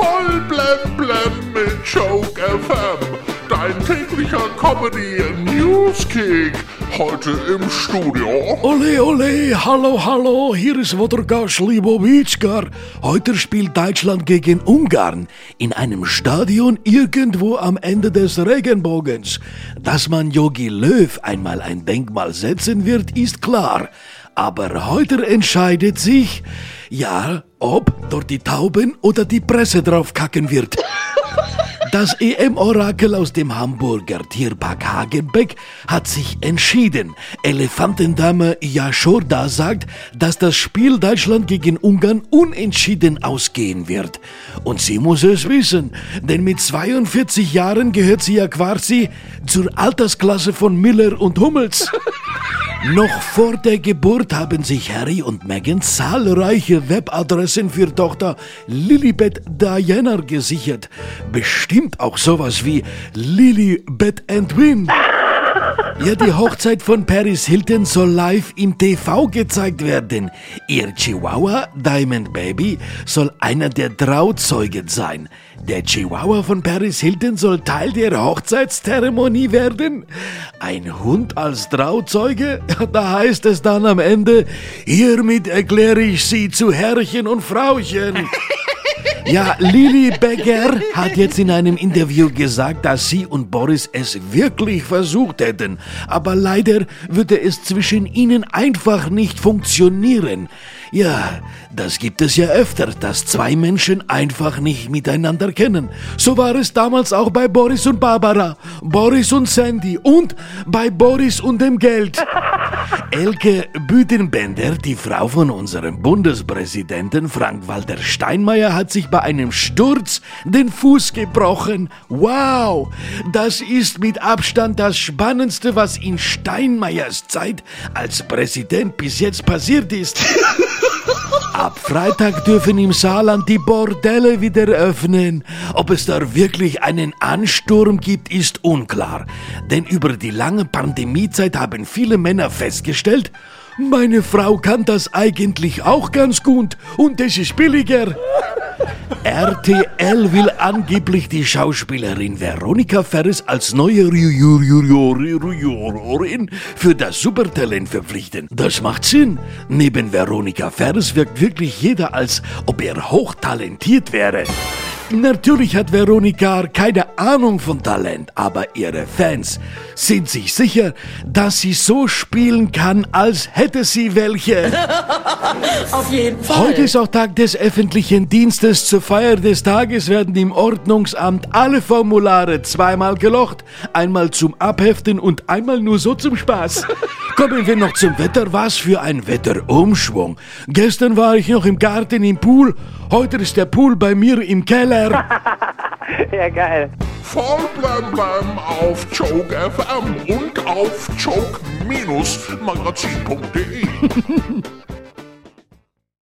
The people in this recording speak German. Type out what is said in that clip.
Voll blem blem mit Joke FM. Dein täglicher Comedy Newskick. Heute im Studio. Ole, ole, hallo, hallo, hier ist Wodorka Slibowitschkar. Heute spielt Deutschland gegen Ungarn in einem Stadion irgendwo am Ende des Regenbogens. Dass man Yogi Löw einmal ein Denkmal setzen wird, ist klar. Aber heute entscheidet sich, ja, ob dort die Tauben oder die Presse drauf kacken wird. Das EM-Orakel aus dem Hamburger Tierpark Hagenbeck hat sich entschieden. Elefantendame Jaschorda sagt, dass das Spiel Deutschland gegen Ungarn unentschieden ausgehen wird. Und sie muss es wissen, denn mit 42 Jahren gehört sie ja quasi zur Altersklasse von Miller und Hummels. Noch vor der Geburt haben sich Harry und Meghan zahlreiche Webadressen für Tochter Lilibet Diana gesichert. Bestimmt auch sowas wie Lilibet and Win. Ja, die Hochzeit von Paris Hilton soll live im TV gezeigt werden. Ihr Chihuahua Diamond Baby soll einer der Trauzeugen sein. Der Chihuahua von Paris Hilton soll Teil der Hochzeitszeremonie werden. Ein Hund als Trauzeuge? Da heißt es dann am Ende, hiermit erkläre ich Sie zu Herrchen und Frauchen. Ja, Lili Becker hat jetzt in einem Interview gesagt, dass sie und Boris es wirklich versucht hätten. Aber leider würde es zwischen ihnen einfach nicht funktionieren. Ja, das gibt es ja öfter, dass zwei Menschen einfach nicht miteinander kennen. So war es damals auch bei Boris und Barbara, Boris und Sandy und bei Boris und dem Geld. Elke Büdenbender, die Frau von unserem Bundespräsidenten Frank-Walter Steinmeier, hat sich bei einem Sturz den Fuß gebrochen. Wow, das ist mit Abstand das Spannendste, was in Steinmeiers Zeit als Präsident bis jetzt passiert ist. Ab Freitag dürfen im Saarland die Bordelle wieder öffnen. Ob es da wirklich einen Ansturm gibt, ist unklar. Denn über die lange Pandemiezeit haben viele Männer festgestellt, meine Frau kann das eigentlich auch ganz gut und es ist billiger. RTL will angeblich die Schauspielerin Veronika Ferris als neue Jurorin für das Supertalent verpflichten. Das macht Sinn. Neben Veronika Ferris wirkt wirklich jeder, als ob er hochtalentiert wäre. Natürlich hat Veronika keine Ahnung von Talent, aber ihre Fans sind sich sicher, dass sie so spielen kann, als hätte sie welche. Auf jeden Fall. Heute ist auch Tag des öffentlichen Dienstes. Zur Feier des Tages werden im Ordnungsamt alle Formulare zweimal gelocht. Einmal zum Abheften und einmal nur so zum Spaß. Kommen wir noch zum Wetter. Was für ein Wetterumschwung. Gestern war ich noch im Garten im Pool. Heute ist der Pool bei mir im Keller. Ja, geil. Voll blem blem auf Joke FM und auf joke-magazin.de.